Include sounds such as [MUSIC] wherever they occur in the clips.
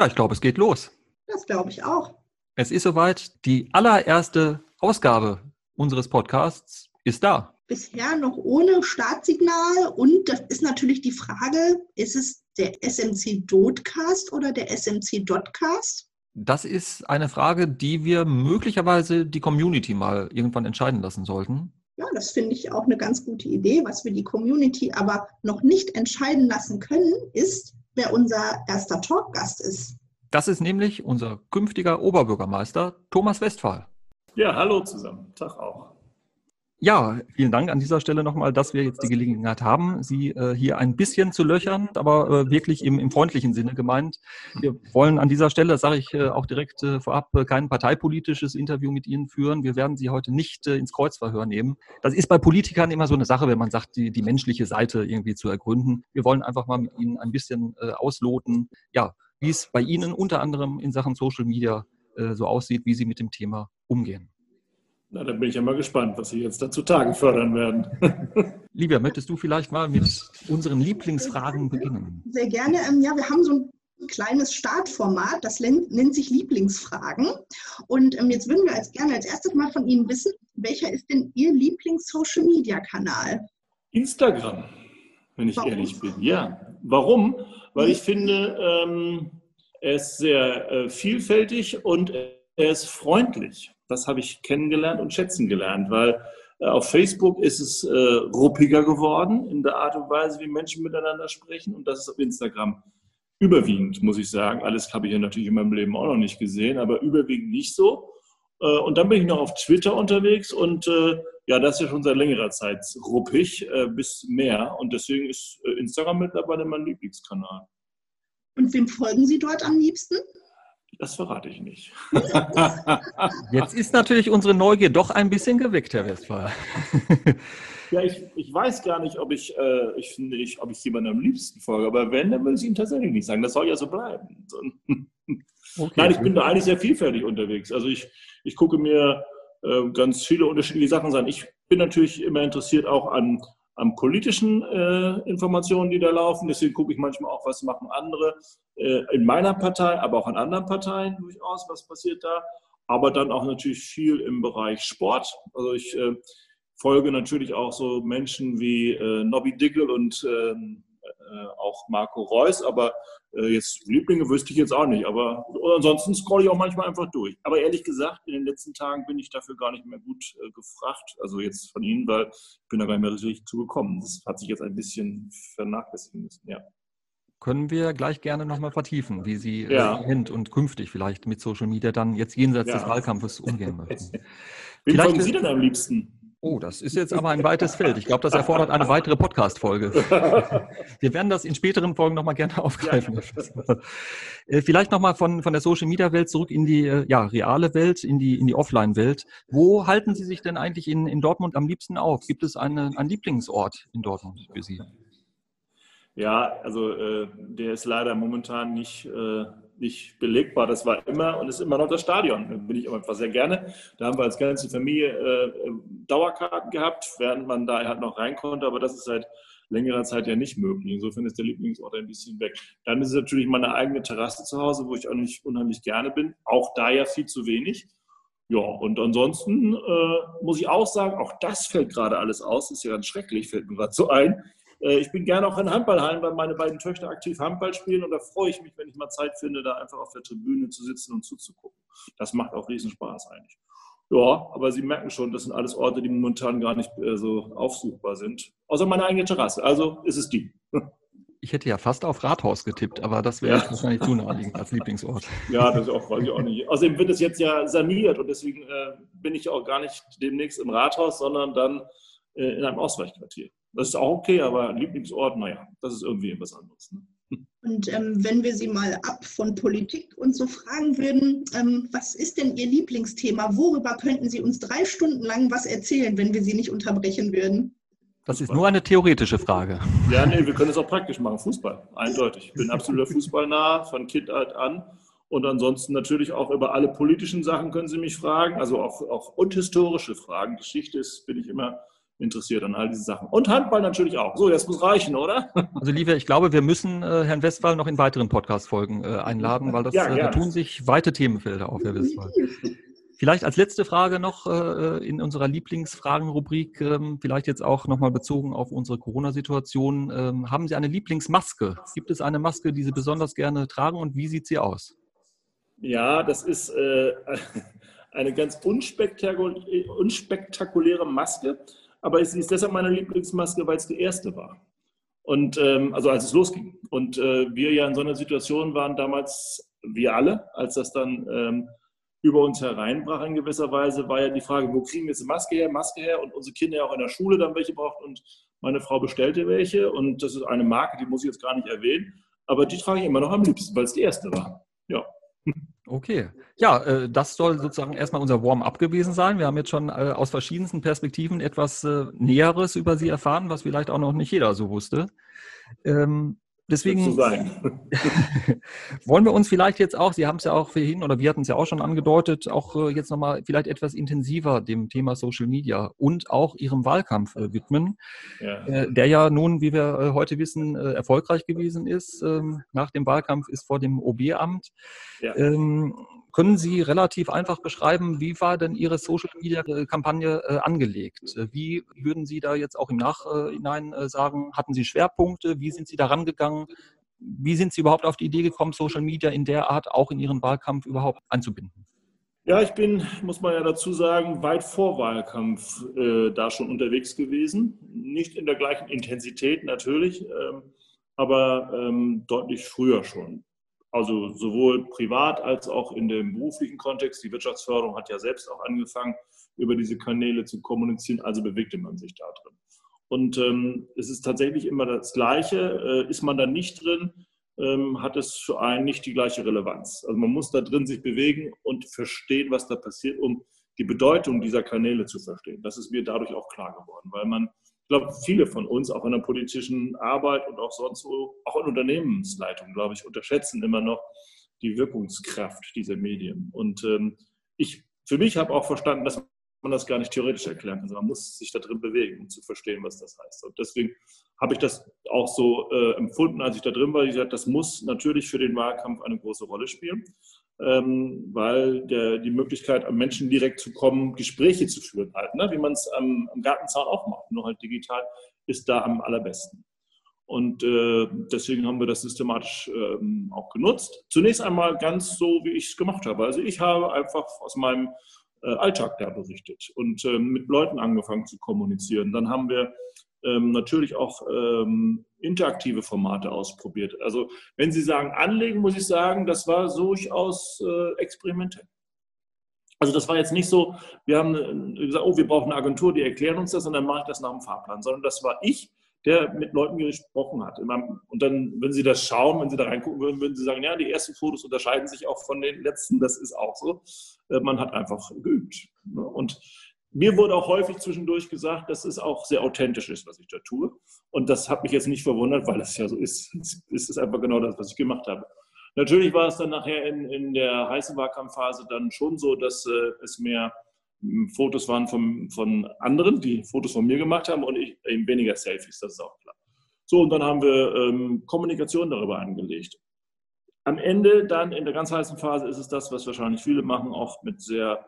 Ja, ich glaube, es geht los. Das glaube ich auch. Es ist soweit. Die allererste Ausgabe unseres Podcasts ist da. Bisher noch ohne Startsignal und das ist natürlich die Frage, ist es der SMC Dotcast oder der SMC Dotcast? Das ist eine Frage, die wir möglicherweise die Community mal irgendwann entscheiden lassen sollten. Ja, das finde ich auch eine ganz gute Idee. Was wir die Community aber noch nicht entscheiden lassen können, ist, wer unser erster Talkgast ist. Das ist nämlich unser künftiger Oberbürgermeister Thomas Westphal. Ja, hallo zusammen. Tag auch. Ja, vielen Dank an dieser Stelle nochmal, dass wir jetzt die Gelegenheit haben, Sie äh, hier ein bisschen zu löchern, aber äh, wirklich im, im, freundlichen Sinne gemeint. Wir wollen an dieser Stelle, das sage ich äh, auch direkt äh, vorab, äh, kein parteipolitisches Interview mit Ihnen führen. Wir werden Sie heute nicht äh, ins Kreuzverhör nehmen. Das ist bei Politikern immer so eine Sache, wenn man sagt, die, die menschliche Seite irgendwie zu ergründen. Wir wollen einfach mal mit Ihnen ein bisschen ausloten, ja, wie es bei Ihnen unter anderem in Sachen Social Media so aussieht, wie Sie mit dem Thema umgehen. Na, dann bin ich ja mal gespannt, was Sie jetzt dazu Tagen fördern werden. [LAUGHS] Livia, möchtest du vielleicht mal mit unseren Lieblingsfragen beginnen? Sehr gerne. Ähm, ja, wir haben so ein kleines Startformat, das nennt sich Lieblingsfragen. Und ähm, jetzt würden wir als gerne als erstes mal von Ihnen wissen, welcher ist denn Ihr Lieblings-Social-Media-Kanal? Instagram, wenn ich Warum? ehrlich bin. Ja. Warum? Weil ich finde, ähm, er ist sehr äh, vielfältig und er ist freundlich. Das habe ich kennengelernt und schätzen gelernt, weil äh, auf Facebook ist es äh, ruppiger geworden in der Art und Weise, wie Menschen miteinander sprechen und das ist auf Instagram überwiegend, muss ich sagen. Alles habe ich ja natürlich in meinem Leben auch noch nicht gesehen, aber überwiegend nicht so. Äh, und dann bin ich noch auf Twitter unterwegs und äh, ja, das ist ja schon seit längerer Zeit ruppig äh, bis mehr und deswegen ist äh, Instagram mittlerweile mein Lieblingskanal. Und wem folgen Sie dort am liebsten? Das verrate ich nicht. [LAUGHS] Jetzt ist natürlich unsere Neugier doch ein bisschen geweckt, Herr Westphal. [LAUGHS] Ja, ich, ich weiß gar nicht, ob ich, äh, ich finde, ich, ob ich jemandem am liebsten folge, aber wenn, dann will ich Ihnen tatsächlich nicht sagen. Das soll ja so bleiben. [LAUGHS] Okay. Nein, ich bin da eigentlich sehr vielfältig unterwegs. Also ich, ich gucke mir äh, ganz viele unterschiedliche Sachen an. Ich bin natürlich immer interessiert auch an an politischen äh, Informationen, die da laufen. Deswegen gucke ich manchmal auch, was machen andere äh, in meiner Partei, aber auch in anderen Parteien durchaus, was passiert da. Aber dann auch natürlich viel im Bereich Sport. Also ich äh, folge natürlich auch so Menschen wie äh, Nobby Dickel und ähm, äh, auch Marco Reus, aber äh, jetzt Lieblinge wüsste ich jetzt auch nicht. Aber ansonsten scrolle ich auch manchmal einfach durch. Aber ehrlich gesagt, in den letzten Tagen bin ich dafür gar nicht mehr gut äh, gefragt, also jetzt von Ihnen, weil ich bin da gar nicht mehr richtig zugekommen. Das hat sich jetzt ein bisschen vernachlässigen müssen, ja. Können wir gleich gerne nochmal vertiefen, wie Sie ja. Hint und künftig vielleicht mit Social Media dann jetzt jenseits ja. des Wahlkampfes umgehen möchten. [LAUGHS] Wen folgen Sie denn am liebsten? Oh, das ist jetzt aber ein weites Feld. Ich glaube, das erfordert eine weitere Podcast-Folge. [LAUGHS] Wir werden das in späteren Folgen nochmal gerne aufgreifen. Ja. Äh, vielleicht nochmal von, von der Social-Media-Welt zurück in die äh, ja, reale Welt, in die, in die Offline-Welt. Wo halten Sie sich denn eigentlich in, in Dortmund am liebsten auf? Gibt es eine, einen Lieblingsort in Dortmund für Sie? Ja, also äh, der ist leider momentan nicht... Äh nicht belegbar. Das war immer und ist immer noch das Stadion. Da bin ich aber einfach sehr gerne. Da haben wir als ganze Familie äh, Dauerkarten gehabt, während man da halt noch rein konnte, aber das ist seit längerer Zeit ja nicht möglich. Insofern ist der Lieblingsort ein bisschen weg. Dann ist es natürlich meine eigene Terrasse zu Hause, wo ich auch nicht unheimlich gerne bin. Auch da ja viel zu wenig. Ja, und ansonsten äh, muss ich auch sagen, auch das fällt gerade alles aus. Ist ja ganz schrecklich, fällt mir gerade so ein. Äh, ich bin gerne auch in Handballhallen, weil meine beiden Töchter aktiv Handball spielen und da freue ich mich, wenn ich mal Zeit finde, da einfach auf der Tribüne zu sitzen und zuzugucken. Das macht auch riesen Spaß eigentlich. Ja, aber Sie merken schon, das sind alles Orte, die momentan gar nicht äh, so aufsuchbar sind. Außer meine eigene Terrasse. Also ist es die. [LAUGHS] Ich hätte ja fast auf Rathaus getippt, aber das wäre ja. wahrscheinlich zu naheliegend als Lieblingsort. [LAUGHS] Ja, das auch, weiß ich auch nicht. Außerdem wird es jetzt ja saniert und deswegen äh, bin ich auch gar nicht demnächst im Rathaus, sondern dann äh, in einem Ausweichquartier. Das ist auch okay, aber Lieblingsort, naja, das ist irgendwie etwas anderes. Ne? Und ähm, wenn wir Sie mal ab von Politik und so fragen würden, ähm, was ist denn Ihr Lieblingsthema? Worüber könnten Sie uns drei Stunden lang was erzählen, wenn wir Sie nicht unterbrechen würden? Das ist nur eine theoretische Frage. Ja, nee, wir können es auch praktisch machen. Fußball, eindeutig. Ich bin absoluter Fußballnah von Kindheit an. Und ansonsten natürlich auch über alle politischen Sachen können Sie mich fragen, also auch, auch und historische Fragen. Geschichte ist, bin ich immer interessiert an all diese Sachen. Und Handball natürlich auch. So, jetzt muss reichen, oder? [LAUGHS] Also, Livia, ich glaube, wir müssen äh, Herrn Westphal noch in weiteren Podcast-Folgen äh, einladen, weil das, ja, äh, da tun sich weite Themenfelder auf, Herr Westphal. Vielleicht als letzte Frage noch äh, in unserer Lieblingsfragenrubrik, ähm, vielleicht jetzt auch nochmal bezogen auf unsere Corona-Situation. Ähm, haben Sie eine Lieblingsmaske? Gibt es eine Maske, die Sie besonders gerne tragen und wie sieht sie aus? Ja, das ist äh, [LAUGHS] eine ganz unspektakuläre Maske, aber sie ist deshalb meine Lieblingsmaske, weil es die erste war. Und ähm, also als es losging. Und äh, wir ja in so einer Situation waren damals, wir alle, als das dann ähm, über uns hereinbrach in gewisser Weise, war ja die Frage, wo kriegen wir jetzt eine Maske her, Maske her und unsere Kinder ja auch in der Schule dann welche braucht und meine Frau bestellte welche und das ist eine Marke, die muss ich jetzt gar nicht erwähnen, aber die trage ich immer noch am liebsten, weil es die erste war. Ja. Okay. Ja, äh, das soll sozusagen erstmal unser Warm-up gewesen sein. Wir haben jetzt schon äh, aus verschiedensten Perspektiven etwas äh, Näheres über Sie erfahren, was vielleicht auch noch nicht jeder so wusste. Ähm, Deswegen [LAUGHS] wollen wir uns vielleicht jetzt auch, Sie haben es ja auch vorhin oder wir hatten es ja auch schon angedeutet, auch äh, jetzt nochmal vielleicht etwas intensiver dem Thema Social Media und auch Ihrem Wahlkampf äh, widmen, ja. Äh, der ja nun, wie wir heute wissen, erfolgreich gewesen ist. Ähm, nach dem Wahlkampf ist vor dem OB-Amt. Ja. Können Sie relativ einfach beschreiben, wie war denn Ihre Social-Media-Kampagne äh, angelegt? Äh, wie würden Sie da jetzt auch im Nachhinein äh, sagen, hatten Sie Schwerpunkte? Wie sind Sie da rangegangen? Wie sind Sie überhaupt auf die Idee gekommen, Social Media in der Art auch in Ihren Wahlkampf überhaupt einzubinden? Ja, ich bin, muss man ja dazu sagen, weit vor Wahlkampf äh, da schon unterwegs gewesen. Nicht in der gleichen Intensität natürlich, ähm, aber ähm, deutlich früher schon. Also sowohl privat als auch in dem beruflichen Kontext. Die Wirtschaftsförderung hat ja selbst auch angefangen, über diese Kanäle zu kommunizieren, also bewegte man sich da drin. Und ähm, es ist tatsächlich immer das Gleiche. Äh, ist man da nicht drin, ähm, hat es für einen nicht die gleiche Relevanz. Also man muss da drin sich bewegen und verstehen, was da passiert, um die Bedeutung dieser Kanäle zu verstehen. Das ist mir dadurch auch klar geworden, weil man glaube, viele von uns, auch in der politischen Arbeit und auch sonst wo, auch in Unternehmensleitung, glaube ich, unterschätzen immer noch die Wirkungskraft dieser Medien. Und ähm, ich für mich habe auch verstanden, dass man das gar nicht theoretisch erklären kann, sondern man muss sich da drin bewegen, um zu verstehen, was das heißt. Und deswegen habe ich das auch so äh, empfunden, als ich da drin war. Ich gesagt, das muss natürlich für den Wahlkampf eine große Rolle spielen ähm, weil der, die Möglichkeit, am Menschen direkt zu kommen, Gespräche zu führen, halt, ne? wie man es am, am Gartenzaun auch macht, nur halt digital, ist da am allerbesten. Und äh, deswegen haben wir das systematisch ähm, auch genutzt. Zunächst einmal ganz so, wie ich es gemacht habe. Also ich habe einfach aus meinem äh, Alltag da berichtet und äh, mit Leuten angefangen zu kommunizieren. Dann haben wir ähm, natürlich auch ähm, interaktive Formate ausprobiert. Also wenn Sie sagen anlegen, muss ich sagen, das war durchaus äh, experimentell. Also das war jetzt nicht so, wir haben äh, gesagt, oh, wir brauchen eine Agentur, die erklären uns das und dann mache ich das nach dem Fahrplan, sondern das war ich, der mit Leuten gesprochen hat. Und dann, wenn Sie das schauen, wenn Sie da reingucken würden, würden Sie sagen, ja, die ersten Fotos unterscheiden sich auch von den letzten, das ist auch so. Äh, man hat einfach geübt. Ne? Und mir wurde auch häufig zwischendurch gesagt, dass es auch sehr authentisch ist, was ich da tue. Und das hat mich jetzt nicht verwundert, weil es ja so ist. Es ist einfach genau das, was ich gemacht habe. Natürlich war es dann nachher in, in der heißen Wahlkampfphase dann schon so, dass äh, es mehr hm, Fotos waren von, von anderen, die Fotos von mir gemacht haben und ich, eben weniger Selfies, das ist auch klar. So, und dann haben wir ähm, Kommunikation darüber angelegt. Am Ende dann in der ganz heißen Phase ist es das, was wahrscheinlich viele machen, auch mit sehr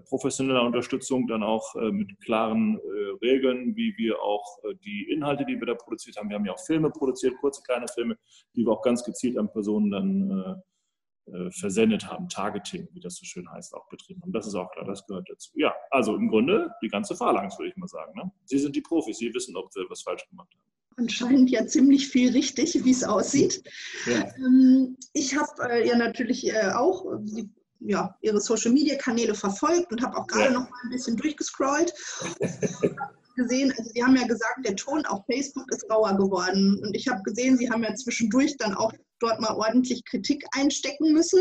professioneller Unterstützung, dann auch äh, mit klaren äh, Regeln, wie wir auch die Inhalte, die wir da produziert haben. Wir haben ja auch Filme produziert, kurze kleine Filme, die wir auch ganz gezielt an Personen dann versendet haben, Targeting, wie das so schön heißt, auch betrieben haben. Das ist auch klar, das gehört dazu. Ja, also im Grunde die ganze Phalanx, würde ich mal sagen. Ne? Sie sind die Profis, Sie wissen, ob wir was falsch gemacht haben anscheinend ja ziemlich viel richtig, wie es aussieht. Ja. Ähm, ich habe ja natürlich auch, ja, ihre Social-Media-Kanäle verfolgt und habe auch gerade ja. noch mal ein bisschen durchgescrollt. gesehen, also Sie haben ja gesagt, der Ton auf Facebook ist rauer geworden. Und ich habe gesehen, Sie haben ja zwischendurch dann auch dort mal ordentlich Kritik einstecken müssen.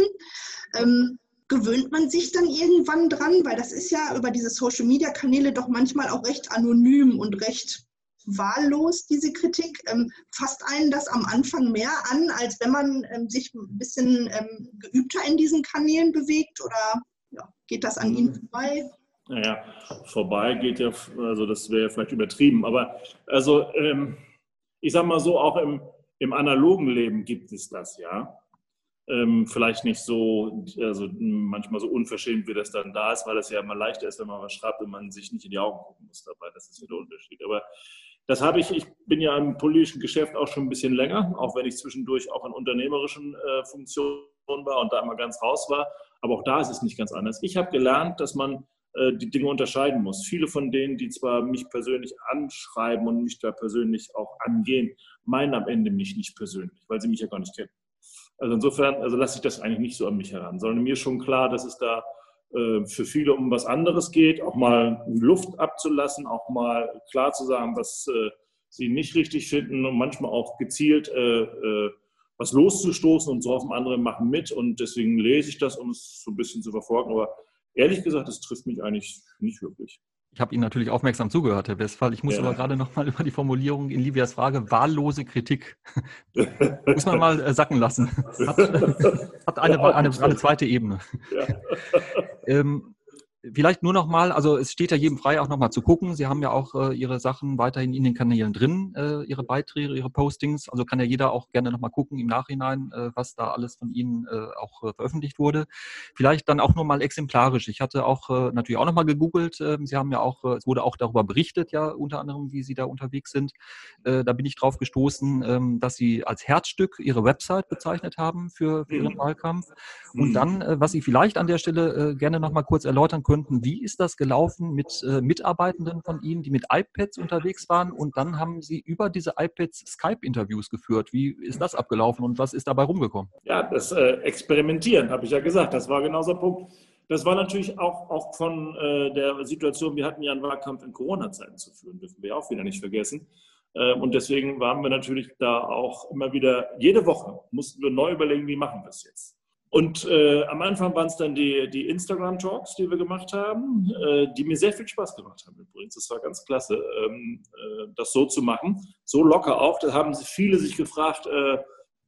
Ähm, gewöhnt man sich dann irgendwann dran? Weil das ist ja über diese Social-Media-Kanäle doch manchmal auch recht anonym und recht wahllos, diese Kritik? Ähm, fasst einen das am Anfang mehr an, als wenn man ähm, sich ein bisschen ähm, geübter in diesen Kanälen bewegt? Oder ja, geht das an Ihnen vorbei? Naja, vorbei geht ja, also das wäre vielleicht übertrieben, aber also ähm, ich sag mal so, auch im, im analogen Leben gibt es das, ja. Ähm, vielleicht nicht so, also manchmal so unverschämt, wie das dann da ist, weil das ja immer leichter ist, wenn man was schreibt und man sich nicht in die Augen gucken muss dabei. Das ist ja der Unterschied. Aber das habe ich, ich bin ja im politischen Geschäft auch schon ein bisschen länger, auch wenn ich zwischendurch auch in unternehmerischen äh, Funktionen war und da immer ganz raus war. Aber auch da ist es nicht ganz anders. Ich habe gelernt, dass man äh, die Dinge unterscheiden muss. Viele von denen, die zwar mich persönlich anschreiben und mich da persönlich auch angehen, meinen am Ende mich nicht persönlich, weil sie mich ja gar nicht kennen. Also insofern, also lasse ich das eigentlich nicht so an mich heran, sondern mir ist schon klar, dass es da für viele um was anderes geht, auch mal Luft abzulassen, auch mal klar zu sagen, was äh, sie nicht richtig finden und manchmal auch gezielt äh, äh was loszustoßen und so hoffen, andere machen mit. Und deswegen lese ich das, um es so ein bisschen zu verfolgen. Aber ehrlich gesagt, das trifft mich eigentlich nicht wirklich. Ich habe Ihnen natürlich aufmerksam zugehört, Herr Westphal. Ich muss ja. aber gerade noch mal [LAUGHS] über die Formulierung in Livias Frage wahllose Kritik. [LAUGHS] muss man mal äh, sacken lassen. [LAUGHS] Hat, hat eine, ja, eine, eine, zweite Ebene. Ja. ähm, Vielleicht nur noch mal, also es steht ja jedem frei, auch noch mal zu gucken. Sie haben ja auch äh, Ihre Sachen weiterhin in den Kanälen drin, äh, Ihre Beiträge, Ihre Postings. Also kann ja jeder auch gerne noch mal gucken im Nachhinein, äh, was da alles von Ihnen äh, auch äh, veröffentlicht wurde. Vielleicht dann auch nur mal exemplarisch. Ich hatte auch äh, natürlich auch noch mal gegoogelt. Ähm, Sie haben ja auch, es wurde auch darüber berichtet, ja unter anderem, wie Sie da unterwegs sind. da bin ich drauf gestoßen, ähm, dass Sie als Herzstück Ihre Website bezeichnet haben für, für Ihren mhm. Wahlkampf. Und mhm. dann, was Sie vielleicht an der Stelle gerne noch mal kurz erläutern können, könnten. Wie ist das gelaufen mit äh, Mitarbeitenden von Ihnen, die mit iPads unterwegs waren und dann haben Sie über diese iPads Skype-Interviews geführt? Wie ist das abgelaufen und was ist dabei rumgekommen? Ja, das äh, Experimentieren, habe ich ja gesagt, das war genau ein Punkt. Das war natürlich auch, auch von äh, der Situation, wir hatten ja einen Wahlkampf in Corona-Zeiten zu führen, dürfen wir auch wieder nicht vergessen. Äh, und deswegen waren wir natürlich da auch immer wieder, jede Woche mussten wir neu überlegen, wie machen wir es jetzt. Und äh, am Anfang waren es dann die, die Instagram-Talks, die wir gemacht haben, äh, die mir sehr viel Spaß gemacht haben übrigens. Das war ganz klasse, ähm, äh, das so zu machen. So locker auch. Da haben viele sich gefragt, äh,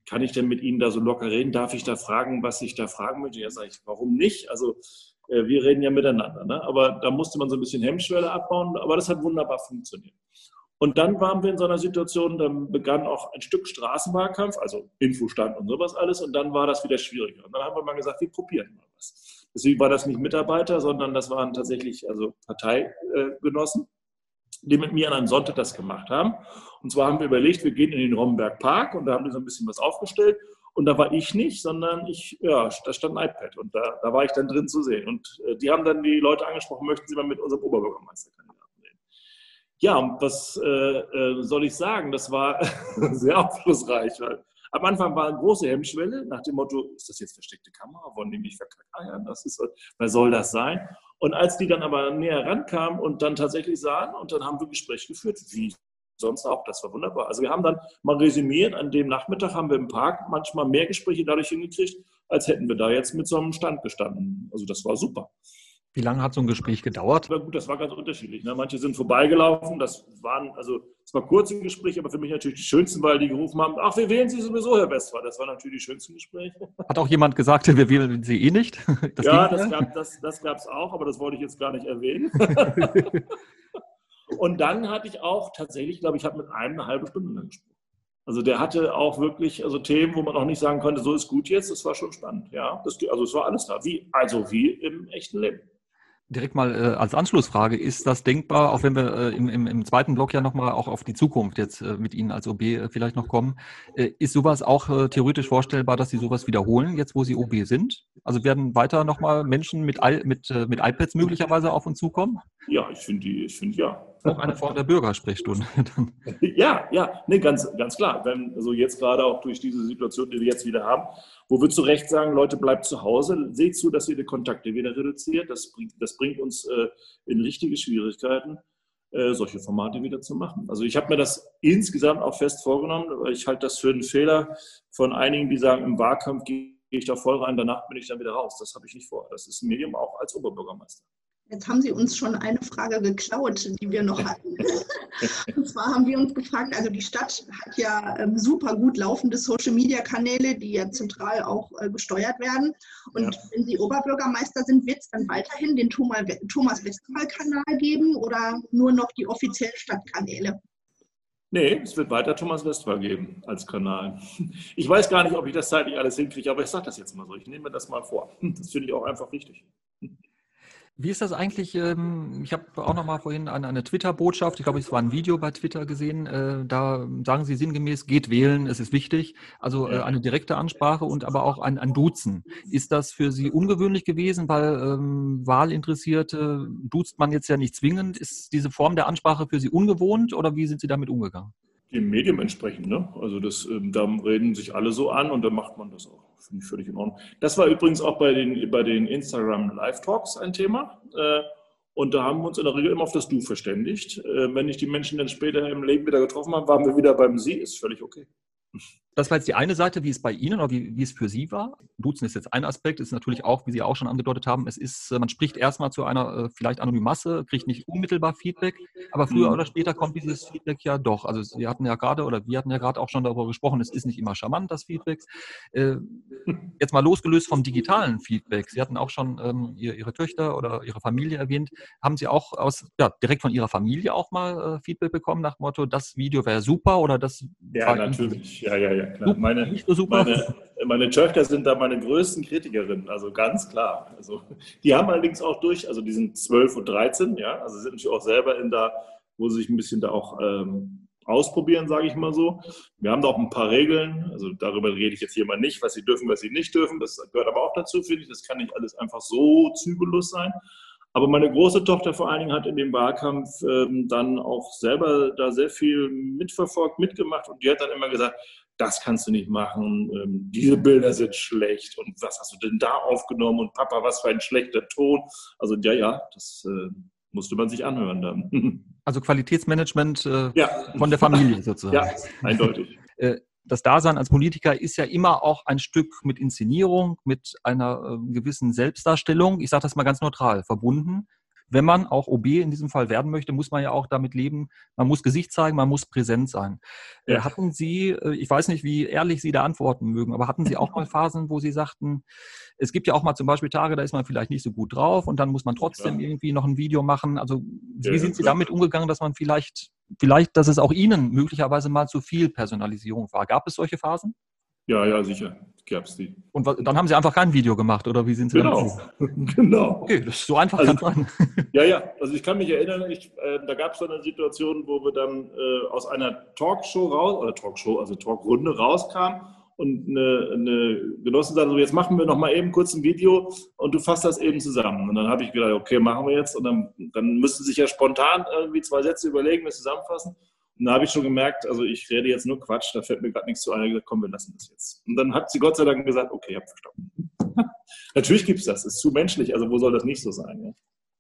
kann ich denn mit Ihnen da so locker reden? Darf ich da fragen, was ich da fragen möchte? Ja, sage ich, warum nicht? Also äh, wir reden ja miteinander. Ne? Aber da musste man so ein bisschen Hemmschwelle abbauen. Aber das hat wunderbar funktioniert. Und dann waren wir in so einer Situation, dann begann auch ein Stück Straßenwahlkampf, also Infostand und sowas alles, und dann war das wieder schwieriger. Und dann haben wir mal gesagt, wir probieren mal was. Deswegen war das nicht Mitarbeiter, sondern das waren tatsächlich also Parteigenossen, die mit mir an einem Sonntag das gemacht haben. Und zwar haben wir überlegt, wir gehen in den Romberg Park und da haben wir so ein bisschen was aufgestellt. Und da war ich nicht, sondern ich, ja, da stand ein iPad und da, da war ich dann drin zu sehen. Und äh, die haben dann die Leute angesprochen, möchten Sie mal mit unserem Oberbürgermeister kommen? Ja, was äh, äh, soll ich sagen? Das war [LAUGHS] sehr aufschlussreich. Weil am Anfang war eine große Hemmschwelle nach dem Motto, ist das jetzt versteckte Kamera? Wollen die mich verkackeiern? Das ist, was soll das sein? Und als die dann aber näher rankamen und dann tatsächlich sahen, und dann haben wir ein Gespräch geführt, wie sonst auch, das war wunderbar. Also wir haben dann mal resümiert, an dem Nachmittag haben wir im Park manchmal mehr Gespräche dadurch hingekriegt, als hätten wir da jetzt mit so einem Stand gestanden. Also das war super. Wie lange hat so ein Gespräch gedauert? Ja, gut, das war ganz unterschiedlich. Ne? Manche sind vorbeigelaufen, das waren, also es war kurze Gespräche, aber für mich natürlich die schönsten, weil die gerufen haben, ach, wir wählen Sie sowieso, Herr Westphal. Das waren natürlich die schönsten Gespräche. Hat auch jemand gesagt, wir wählen Sie eh nicht? [LAUGHS] Das ja, das gab es das, das auch, aber das wollte ich jetzt gar nicht erwähnen. [LAUGHS] Und dann hatte ich auch tatsächlich, glaube ich, habe mit einem eine halbe Stunde lang gesprochen. Also der hatte auch wirklich also Themen, wo man auch nicht sagen konnte, so ist gut jetzt. Das war schon spannend. Ja, das, also es war alles da, wie also wie im echten Leben direkt mal äh, als Anschlussfrage, ist das denkbar, auch wenn wir äh, im, im, im, zweiten Block ja nochmal auch auf die Zukunft jetzt äh, mit Ihnen als OB äh, vielleicht noch kommen, äh, ist sowas auch äh, theoretisch vorstellbar, dass Sie sowas wiederholen, jetzt wo Sie OB sind? Also werden weiter nochmal Menschen mit, mit, mit iPads möglicherweise auf uns zukommen? Ja, ich finde ich finde ja. Auch eine Form der Bürgersprechstunde. [LAUGHS] ja, ja, nee, ganz, ganz klar. Wenn, also jetzt gerade auch durch diese Situation, die wir jetzt wieder haben, wo wir zu Recht sagen, Leute, bleibt zu Hause, seht zu, dass ihr die Kontakte wieder reduziert. Das bringt, das bringt uns äh, in richtige Schwierigkeiten, äh, solche Formate wieder zu machen. Also ich habe mir das insgesamt auch fest vorgenommen, weil ich halte das für einen Fehler von einigen, die sagen, im Wahlkampf gehe ich da voll rein, danach bin ich dann wieder raus. Das habe ich nicht vor. Das ist mir eben auch als Oberbürgermeister. Jetzt haben Sie uns schon eine Frage geklaut, die wir noch hatten. [LAUGHS] Und zwar haben wir uns gefragt, also die Stadt hat ja ähm, super gut laufende Social-Media-Kanäle, die ja zentral auch äh, gesteuert werden. Und ja. wenn Sie Oberbürgermeister sind, wird es dann weiterhin den Thomas Westphal-Kanal geben oder nur noch die offiziellen Stadtkanäle? Nee, es wird weiter Thomas Westphal geben als Kanal. Ich weiß gar nicht, ob ich das zeitlich alles hinkriege, aber ich sage das jetzt mal so. Ich nehme mir das mal vor. Das finde ich auch einfach richtig. Wie ist das eigentlich? Ähm, ich habe auch noch mal vorhin eine, eine Twitter-Botschaft, ich glaube, es war ein Video bei Twitter gesehen. Äh, da sagen Sie sinngemäß, geht wählen, es ist wichtig. Also äh, eine direkte Ansprache und aber auch ein, ein Duzen. Ist das für Sie ungewöhnlich gewesen, weil ähm, Wahlinteressierte duzt man jetzt ja nicht zwingend? Ist diese Form der Ansprache für Sie ungewohnt oder wie sind Sie damit umgegangen? Dem Medium entsprechend. Ne? Also das, ähm, da reden sich alle so an und dann macht man das auch. Finde ich völlig in Ordnung. Das war übrigens auch bei den, bei den Instagram Live Talks ein Thema. Äh, und da haben wir uns in der Regel immer auf das Du verständigt. Äh, wenn ich die Menschen dann später im Leben wieder getroffen habe, waren wir wieder beim Sie, ist völlig okay. Das war jetzt die eine Seite, wie es bei Ihnen oder wie, wie es für Sie war. Duzen ist jetzt ein Aspekt, ist natürlich auch, wie Sie auch schon angedeutet haben, es ist, äh, man spricht erstmal zu einer äh, vielleicht anonymen Masse, kriegt nicht unmittelbar Feedback, aber früher mhm. oder später kommt dieses Feedback ja doch. Also Sie hatten ja gerade oder wir hatten ja gerade auch schon darüber gesprochen, es ist nicht immer charmant, das Feedback. Äh, [LAUGHS] jetzt mal losgelöst vom digitalen Feedback. Sie hatten auch schon ähm, Ihre Töchter oder Ihre Familie erwähnt. Haben Sie auch aus, ja, direkt von Ihrer Familie auch mal Feedback bekommen nach dem Motto, das Video wäre super oder das Ja, natürlich. Ja, ja, ja ja, klar. Meine, meine, meine Töchter sind da meine größten Kritikerinnen, also ganz klar. Also, die haben allerdings auch durch, also die sind 12 und 13, ja, also sind natürlich auch selber in da, wo sie sich ein bisschen da auch ähm, ausprobieren, sage ich mal so. Wir haben da auch ein paar Regeln, also darüber rede ich jetzt hier mal nicht, was sie dürfen, was sie nicht dürfen. Das gehört aber auch dazu, finde ich. Das kann nicht alles einfach so zügellos sein. Aber meine große Tochter vor allen Dingen hat in dem Wahlkampf ähm, dann auch selber da sehr viel mitverfolgt, mitgemacht und die hat dann immer gesagt, das kannst du nicht machen, ähm, diese Bilder sind schlecht und was hast du denn da aufgenommen und Papa, was für ein schlechter Ton. Also ja, ja, das äh, musste man sich anhören dann. [LAUGHS] Also Qualitätsmanagement äh, ja. von der Familie [LAUGHS] sozusagen. Ja, eindeutig. Äh, das Dasein als Politiker ist ja immer auch ein Stück mit Inszenierung, mit einer äh, gewissen Selbstdarstellung, ich sage das mal ganz neutral, verbunden wenn man auch OB in diesem Fall werden möchte, muss man ja auch damit leben, man muss Gesicht zeigen, man muss präsent sein. Äh, ja. Hatten Sie, äh, ich weiß nicht, wie ehrlich Sie da antworten mögen, aber hatten Sie auch [LAUGHS] mal Phasen, wo Sie sagten, es gibt ja auch mal zum Beispiel Tage, da ist man vielleicht nicht so gut drauf und dann muss man trotzdem ja. irgendwie noch ein Video machen. Also wie ja, sind Sie damit umgegangen, dass man vielleicht, vielleicht, dass es auch Ihnen möglicherweise mal zu viel Personalisierung war? Gab es solche Phasen? Ja, ja, sicher gab es die. Und dann haben Sie einfach kein Video gemacht, oder wie sind Sie Genau, [LAUGHS] genau. Okay, das ist so einfach also, kann sein. Ja, ja, also ich kann mich erinnern, ich, äh, da gab es so eine Situation, wo wir dann äh, aus einer Talkshow raus, oder Talkshow, also Talkrunde rauskamen und eine, eine Genossin sagte so, jetzt machen wir noch mal eben kurz ein Video und du fasst das eben zusammen. Und dann habe ich gedacht, okay, machen wir jetzt. Und dann, dann müssten sich ja spontan irgendwie zwei Sätze überlegen, wir zusammenfassen. Und da habe ich schon gemerkt, also ich rede jetzt nur Quatsch, da fällt mir gerade nichts zu ein. Gesagt, komm, wir lassen das jetzt. Und dann hat sie Gott sei Dank gesagt, okay, ich habe verstanden. [LAUGHS] Natürlich gibt es das, ist zu menschlich, also wo soll das nicht so sein? Ja?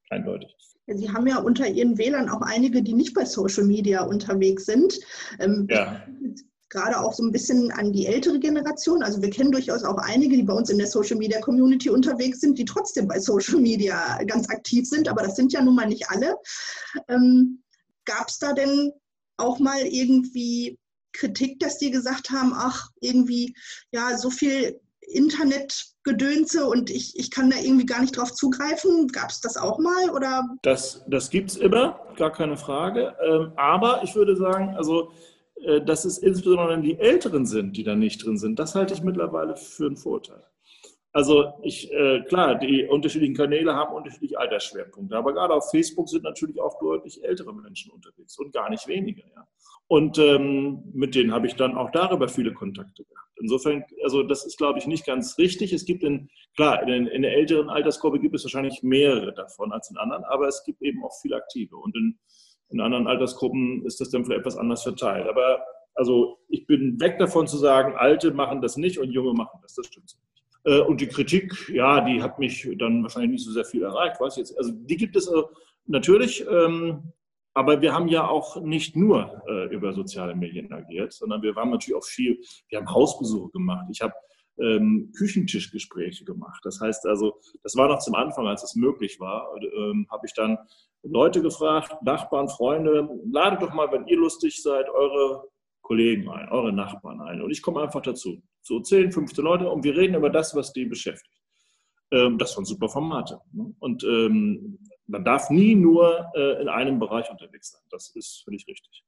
Eindeutig. Sie haben ja unter Ihren Wählern auch einige, die nicht bei Social Media unterwegs sind. Ähm, ja. Gerade auch so ein bisschen an die ältere Generation. Also wir kennen durchaus auch einige, die bei uns in der Social Media Community unterwegs sind, die trotzdem bei Social Media ganz aktiv sind, aber das sind ja nun mal nicht alle. Ähm, Gab es da denn auch mal irgendwie Kritik, dass die gesagt haben, ach, irgendwie, ja, so viel Internetgedönse und ich, ich kann da irgendwie gar nicht drauf zugreifen. Gab es das auch mal? Oder? Das, das gibt es immer, gar keine Frage. Ähm, aber ich würde sagen, also äh, dass es insbesondere die Älteren sind, die da nicht drin sind, das halte ich mittlerweile für einen Vorteil. Also ich, äh, klar, die unterschiedlichen Kanäle haben unterschiedliche Altersschwerpunkte, aber gerade auf Facebook sind natürlich auch deutlich ältere Menschen unterwegs und gar nicht wenige. Ja. Und ähm, mit denen habe ich dann auch darüber viele Kontakte gehabt. Insofern, also das ist, glaube ich, nicht ganz richtig. Es gibt in, klar, in, in der älteren Altersgruppe gibt es wahrscheinlich mehrere davon als in anderen, aber es gibt eben auch viele aktive. Und in, in anderen Altersgruppen ist das dann vielleicht etwas anders verteilt. Aber also ich bin weg davon zu sagen, Alte machen das nicht und Junge machen das. Das stimmt so und die Kritik, ja, die hat mich dann wahrscheinlich nicht so sehr viel erreicht. Weiß jetzt. Also die gibt es äh, natürlich, ähm, aber wir haben ja auch nicht nur äh, über soziale Medien agiert, sondern wir haben natürlich auch viel, wir haben Hausbesuche gemacht. Ich habe ähm, Küchentischgespräche gemacht. Das heißt also, das war noch zum Anfang, als es möglich war, ähm, habe ich dann Leute gefragt, Nachbarn, Freunde, ladet doch mal, wenn ihr lustig seid, eure Kollegen ein, eure Nachbarn ein. Und ich komme einfach dazu. So 10, 15 Leute und wir reden über das, was die beschäftigt. Ähm, das waren super Formate. Ne? Und ähm, man darf nie nur äh, in einem Bereich unterwegs sein. Das ist völlig richtig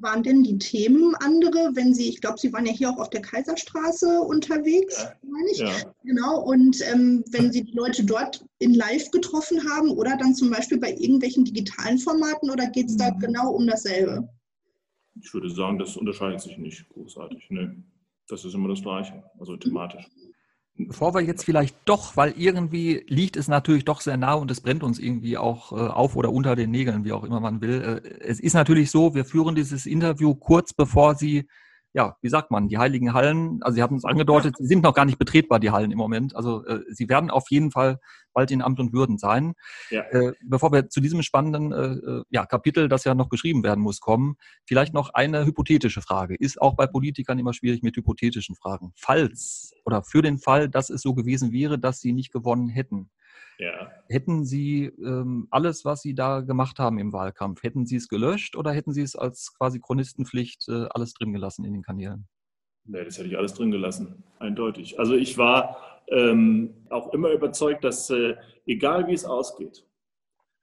waren denn die Themen andere, wenn Sie, ich glaube, Sie waren ja hier auch auf der Kaiserstraße unterwegs, ja. meine ich. Ja. Genau, und ähm, wenn Sie die Leute dort in live getroffen haben oder dann zum Beispiel bei irgendwelchen digitalen Formaten oder geht es da mhm. genau um dasselbe? Ich würde sagen, das unterscheidet sich nicht großartig. Nee. Das ist immer das Gleiche, also thematisch. Bevor wir jetzt vielleicht doch, weil irgendwie liegt es natürlich doch sehr nah und es brennt uns irgendwie auch äh, auf oder unter den Nägeln, wie auch immer man will. Äh, es ist natürlich so, wir führen dieses Interview kurz bevor Sie ja, wie sagt man, die heiligen Hallen, also Sie haben es angedeutet, sie sind noch gar nicht betretbar, die Hallen im Moment. Also äh, sie werden auf jeden Fall bald in Amt und Würden sein. Ja. Äh, bevor wir zu diesem spannenden äh, äh, ja, Kapitel, das ja noch geschrieben werden muss, kommen, vielleicht noch eine hypothetische Frage. Ist auch bei Politikern immer schwierig mit hypothetischen Fragen. Falls oder für den Fall, dass es so gewesen wäre, dass Sie nicht gewonnen hätten, ja. Hätten Sie ähm, alles, was Sie da gemacht haben im Wahlkampf, hätten Sie es gelöscht oder hätten Sie es als quasi Chronistenpflicht äh, alles drin gelassen in den Kanälen? Nee, das hätte ich alles drin gelassen, eindeutig. Also ich war ähm, auch immer überzeugt, dass äh, egal wie es ausgeht,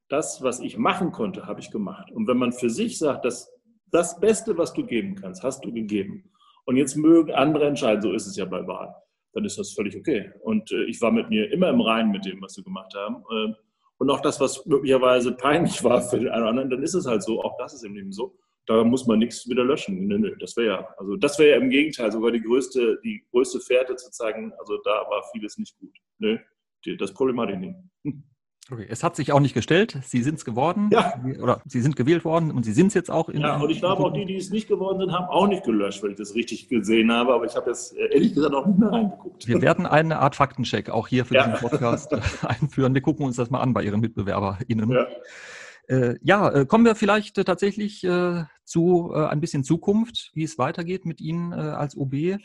das, was ich machen konnte, habe ich gemacht. Und wenn man für sich sagt, dass das Beste, was du geben kannst, hast du gegeben. Und jetzt mögen andere entscheiden, so ist es ja bei Wahlen dann ist das völlig okay. Und äh, ich war mit mir immer im Reinen mit dem, was wir gemacht haben. Äh, und auch das, was möglicherweise peinlich war für den einen oder anderen, dann ist es halt so. Auch das ist im Leben so. Da muss man nichts wieder löschen. Nö, nö, das wäre ja, also das wäre ja im Gegenteil sogar die größte, die größte Fährte zu zeigen, also da war vieles nicht gut. Nö, das Problem hatte ich nicht. Okay, es hat sich auch nicht gestellt. Sie sind es geworden. Ja. Oder Sie sind gewählt worden und Sie sind es jetzt auch. In, ja, und ich glaube auch die, die es nicht geworden sind, haben auch nicht gelöscht, wenn ich das richtig gesehen habe. Aber ich habe jetzt äh, ehrlich gesagt auch nicht mehr reingeguckt. Wir werden eine Art Faktencheck auch hier für ja. diesen Podcast äh, [LAUGHS] einführen. Wir gucken uns das mal an bei Ihren MitbewerberInnen. Ja. Äh, ja, äh, kommen wir vielleicht tatsächlich äh, zu äh, ein bisschen Zukunft, wie es weitergeht mit Ihnen äh, als OB. Mhm.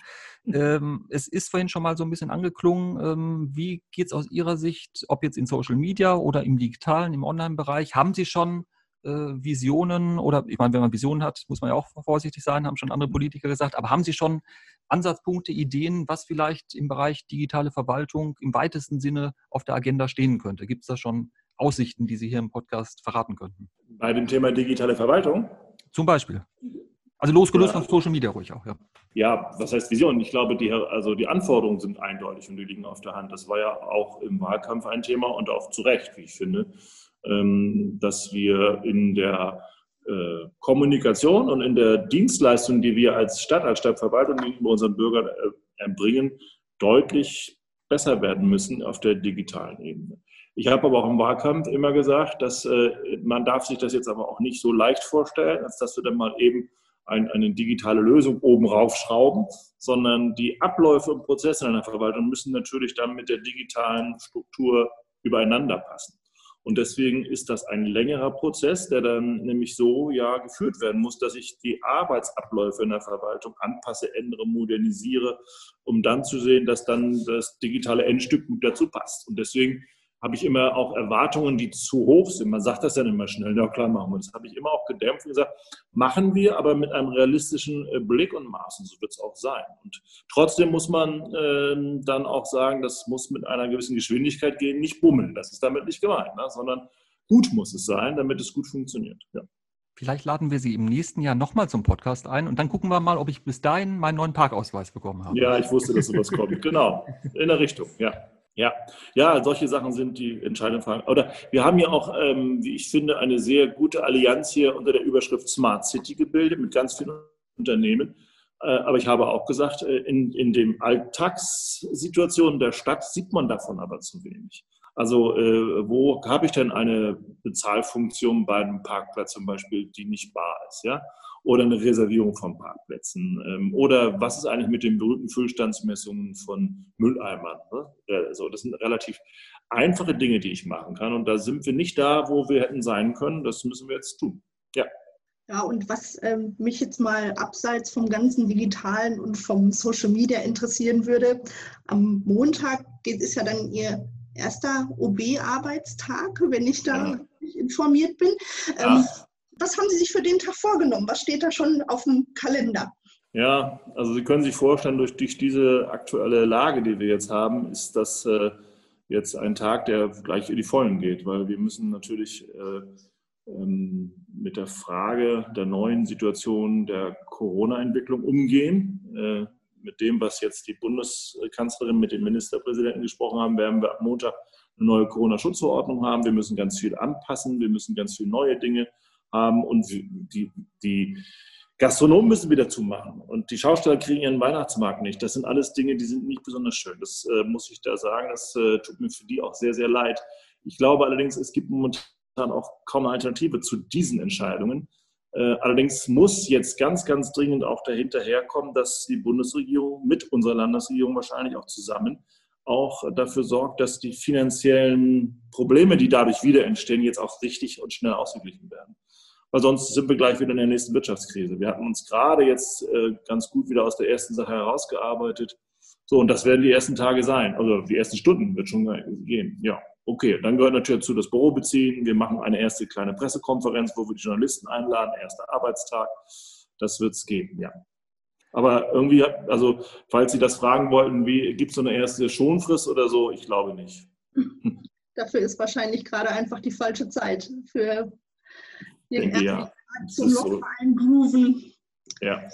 Ähm, es ist vorhin schon mal so ein bisschen angeklungen. Ähm, wie geht es aus Ihrer Sicht, ob jetzt in Social Media oder im digitalen, im Online-Bereich? Haben Sie schon Visionen oder ich meine, wenn man Visionen hat, muss man ja auch vorsichtig sein, haben schon andere Politiker gesagt, aber haben Sie schon Ansatzpunkte, Ideen, was vielleicht im Bereich digitale Verwaltung im weitesten Sinne auf der Agenda stehen könnte? Gibt es da schon Aussichten, die Sie hier im Podcast verraten könnten? Bei dem Thema digitale Verwaltung? Zum Beispiel. Also losgelöst ja. von Social Media ruhig auch, ja. Ja, was heißt Vision? Ich glaube, die, also die Anforderungen sind eindeutig und die liegen auf der Hand. Das war ja auch im Wahlkampf ein Thema und auch zu Recht, wie ich finde, ähm, dass wir in der äh, Kommunikation und in der Dienstleistung, die wir als Stadt, als Stadtverwaltung gegenüber unseren Bürgern äh, erbringen, deutlich besser werden müssen auf der digitalen Ebene. Ich habe aber auch im Wahlkampf immer gesagt, dass äh, man darf sich das jetzt aber auch nicht so leicht vorstellen, als dass wir dann mal eben ein, eine digitale Lösung oben raufschrauben, sondern die Abläufe und Prozesse in einer Verwaltung müssen natürlich dann mit der digitalen Struktur übereinander passen. Und deswegen ist das ein längerer Prozess, der dann nämlich so ja geführt werden muss, dass ich die Arbeitsabläufe in der Verwaltung anpasse, ändere, modernisiere, um dann zu sehen, dass dann das digitale Endstück gut dazu passt. Und deswegen habe ich immer auch Erwartungen, die zu hoch sind. Man sagt das dann immer schnell, ja klar machen wir das. habe ich immer auch gedämpft und gesagt, machen wir, aber mit einem realistischen äh, Blick und Maß. Und so wird es auch sein. Und trotzdem muss man äh, dann auch sagen, das muss mit einer gewissen Geschwindigkeit gehen, nicht bummeln. Das ist damit nicht gemeint, ne? sondern gut muss es sein, damit es gut funktioniert. Ja. Vielleicht laden wir Sie im nächsten Jahr nochmal zum Podcast ein und dann gucken wir mal, ob ich bis dahin meinen neuen Parkausweis bekommen habe. Ja, ich wusste, dass sowas kommt. Genau, in der Richtung, ja. Ja, ja, solche Sachen sind die entscheidenden Fragen. Oder wir haben ja auch, ähm, wie ich finde, eine sehr gute Allianz hier unter der Überschrift Smart City gebildet mit ganz vielen Unternehmen. Äh, aber ich habe auch gesagt, äh, in, in den Alltagssituationen der Stadt sieht man davon aber zu wenig. Also äh, wo habe ich denn eine Bezahlfunktion bei einem Parkplatz zum Beispiel, die nicht bar ist? Ja? Oder eine Reservierung von Parkplätzen. Ähm, oder was ist eigentlich mit den berühmten Füllstandsmessungen von Mülleimern? Ne? Also das sind relativ einfache Dinge, die ich machen kann. Und da sind wir nicht da, wo wir hätten sein können. Das müssen wir jetzt tun. Ja. Ja, und was ähm, mich jetzt mal abseits vom ganzen Digitalen und vom Social Media interessieren würde, am Montag geht, ist ja dann Ihr erster OB-Arbeitstag, wenn ich da ja. informiert bin. Ähm, was haben Sie sich für den Tag vorgenommen? Was steht da schon auf dem Kalender? Ja, also Sie können sich vorstellen, durch, durch diese aktuelle Lage, die wir jetzt haben, ist das äh, jetzt ein Tag, der gleich in die Vollen geht, weil wir müssen natürlich äh, ähm, mit der Frage der neuen Situation der Corona-Entwicklung umgehen. Äh, mit dem, was jetzt die Bundeskanzlerin mit dem Ministerpräsidenten gesprochen haben, werden wir am Montag eine neue Corona-Schutzverordnung haben. Wir müssen ganz viel anpassen, wir müssen ganz viele neue Dinge haben und die, die Gastronomen müssen wieder zumachen und die Schausteller kriegen ihren Weihnachtsmarkt nicht. Das sind alles Dinge, die sind nicht besonders schön. Das äh, muss ich da sagen. Das äh, tut mir für die auch sehr, sehr leid. Ich glaube allerdings, es gibt momentan auch kaum eine Alternative zu diesen Entscheidungen. Äh, allerdings muss jetzt ganz, ganz dringend auch dahinter herkommen, dass die Bundesregierung mit unserer Landesregierung wahrscheinlich auch zusammen auch dafür sorgt, dass die finanziellen Probleme, die dadurch wieder entstehen, jetzt auch richtig und schnell ausgeglichen werden. Weil sonst sind wir gleich wieder in der nächsten Wirtschaftskrise. Wir hatten uns gerade jetzt äh, ganz gut wieder aus der ersten Sache herausgearbeitet. So, und das werden die ersten Tage sein. Also die ersten Stunden wird schon gehen. Ja. Okay, dann gehört natürlich dazu das Büro beziehen. Wir machen eine erste kleine Pressekonferenz, wo wir die Journalisten einladen, erster Arbeitstag. Das wird es geben, ja. Aber irgendwie, also falls Sie das fragen wollten, wie gibt es so eine erste Schonfrist oder so, ich glaube nicht. Dafür ist wahrscheinlich gerade einfach die falsche Zeit für den ersten ja. zum noch so. eingrooven. Ja.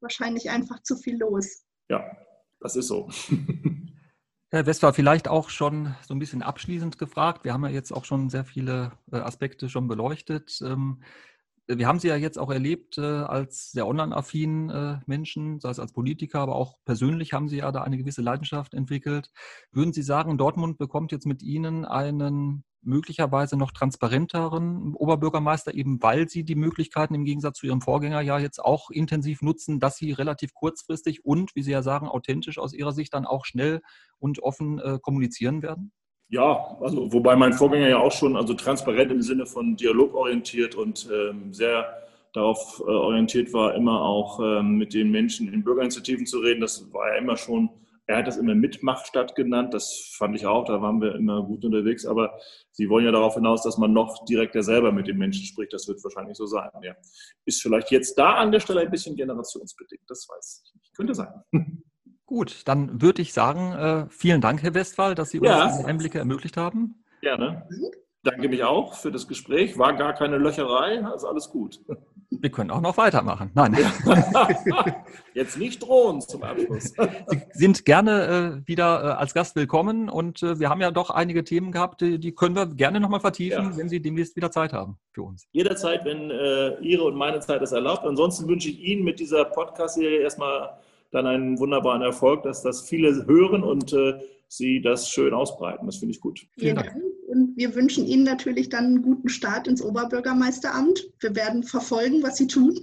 Wahrscheinlich einfach zu viel los. Ja, das ist so. [LAUGHS] Herr Westphal, vielleicht auch schon so ein bisschen abschließend gefragt. Wir haben ja jetzt auch schon sehr viele äh, Aspekte schon beleuchtet. Ähm, wir haben Sie ja jetzt auch erlebt äh, als sehr online-affinen äh, Menschen, sei es als Politiker, aber auch persönlich haben Sie ja da eine gewisse Leidenschaft entwickelt. Würden Sie sagen, Dortmund bekommt jetzt mit Ihnen einen möglicherweise noch transparenteren Oberbürgermeister, eben weil sie die Möglichkeiten im Gegensatz zu ihrem Vorgänger ja jetzt auch intensiv nutzen, dass sie relativ kurzfristig und, wie Sie ja sagen, authentisch aus Ihrer Sicht dann auch schnell und offen äh, kommunizieren werden? Ja, also wobei mein Vorgänger ja auch schon, also transparent im Sinne von dialogorientiert und ähm, sehr darauf äh, orientiert war, immer auch ähm, mit den Menschen in Bürgerinitiativen zu reden. Das war ja immer schon er hat das immer Mitmachstadt genannt, das fand ich auch, da waren wir immer gut unterwegs, aber Sie wollen ja darauf hinaus, dass man noch direkter selber mit den Menschen spricht, das wird wahrscheinlich so sein. Ja. Ist vielleicht jetzt da an der Stelle ein bisschen generationsbedingt, das weiß ich nicht. Könnte sein. [LAUGHS] Gut, dann würde ich sagen, äh, vielen Dank, Herr Westphal, dass Sie uns ja. diese Einblicke ermöglicht haben. Gerne. Danke mich auch für das Gespräch. War gar keine Löcherei, also alles gut. Wir können auch noch weitermachen. Nein. [LAUGHS] Jetzt nicht drohen zum Abschluss. [LAUGHS] Sie sind gerne äh, wieder äh, als Gast willkommen und äh, wir haben ja doch einige Themen gehabt, die, die können wir gerne nochmal vertiefen, ja. wenn Sie demnächst wieder Zeit haben für uns. Jederzeit, wenn äh, Ihre und meine Zeit es erlaubt. Ansonsten wünsche ich Ihnen mit dieser Podcast-Serie erstmal dann einen wunderbaren Erfolg, dass das viele hören und äh, Sie das schön ausbreiten. Das finde ich gut. Vielen Dank. Wir wünschen Ihnen natürlich dann einen guten Start ins Oberbürgermeisteramt. Wir werden verfolgen, was Sie tun.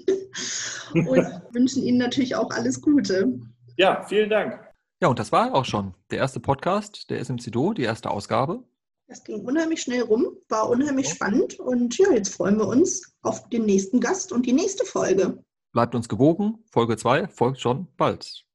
[LAUGHS] Und wünschen Ihnen natürlich auch alles Gute. Ja, vielen Dank. Ja, und das war auch schon der erste Podcast der SMCDO, die erste Ausgabe. Das ging unheimlich schnell rum, war unheimlich spannend und ja, jetzt freuen wir uns auf den nächsten Gast und die nächste Folge. Bleibt uns gewogen. Folge 2 folgt schon bald.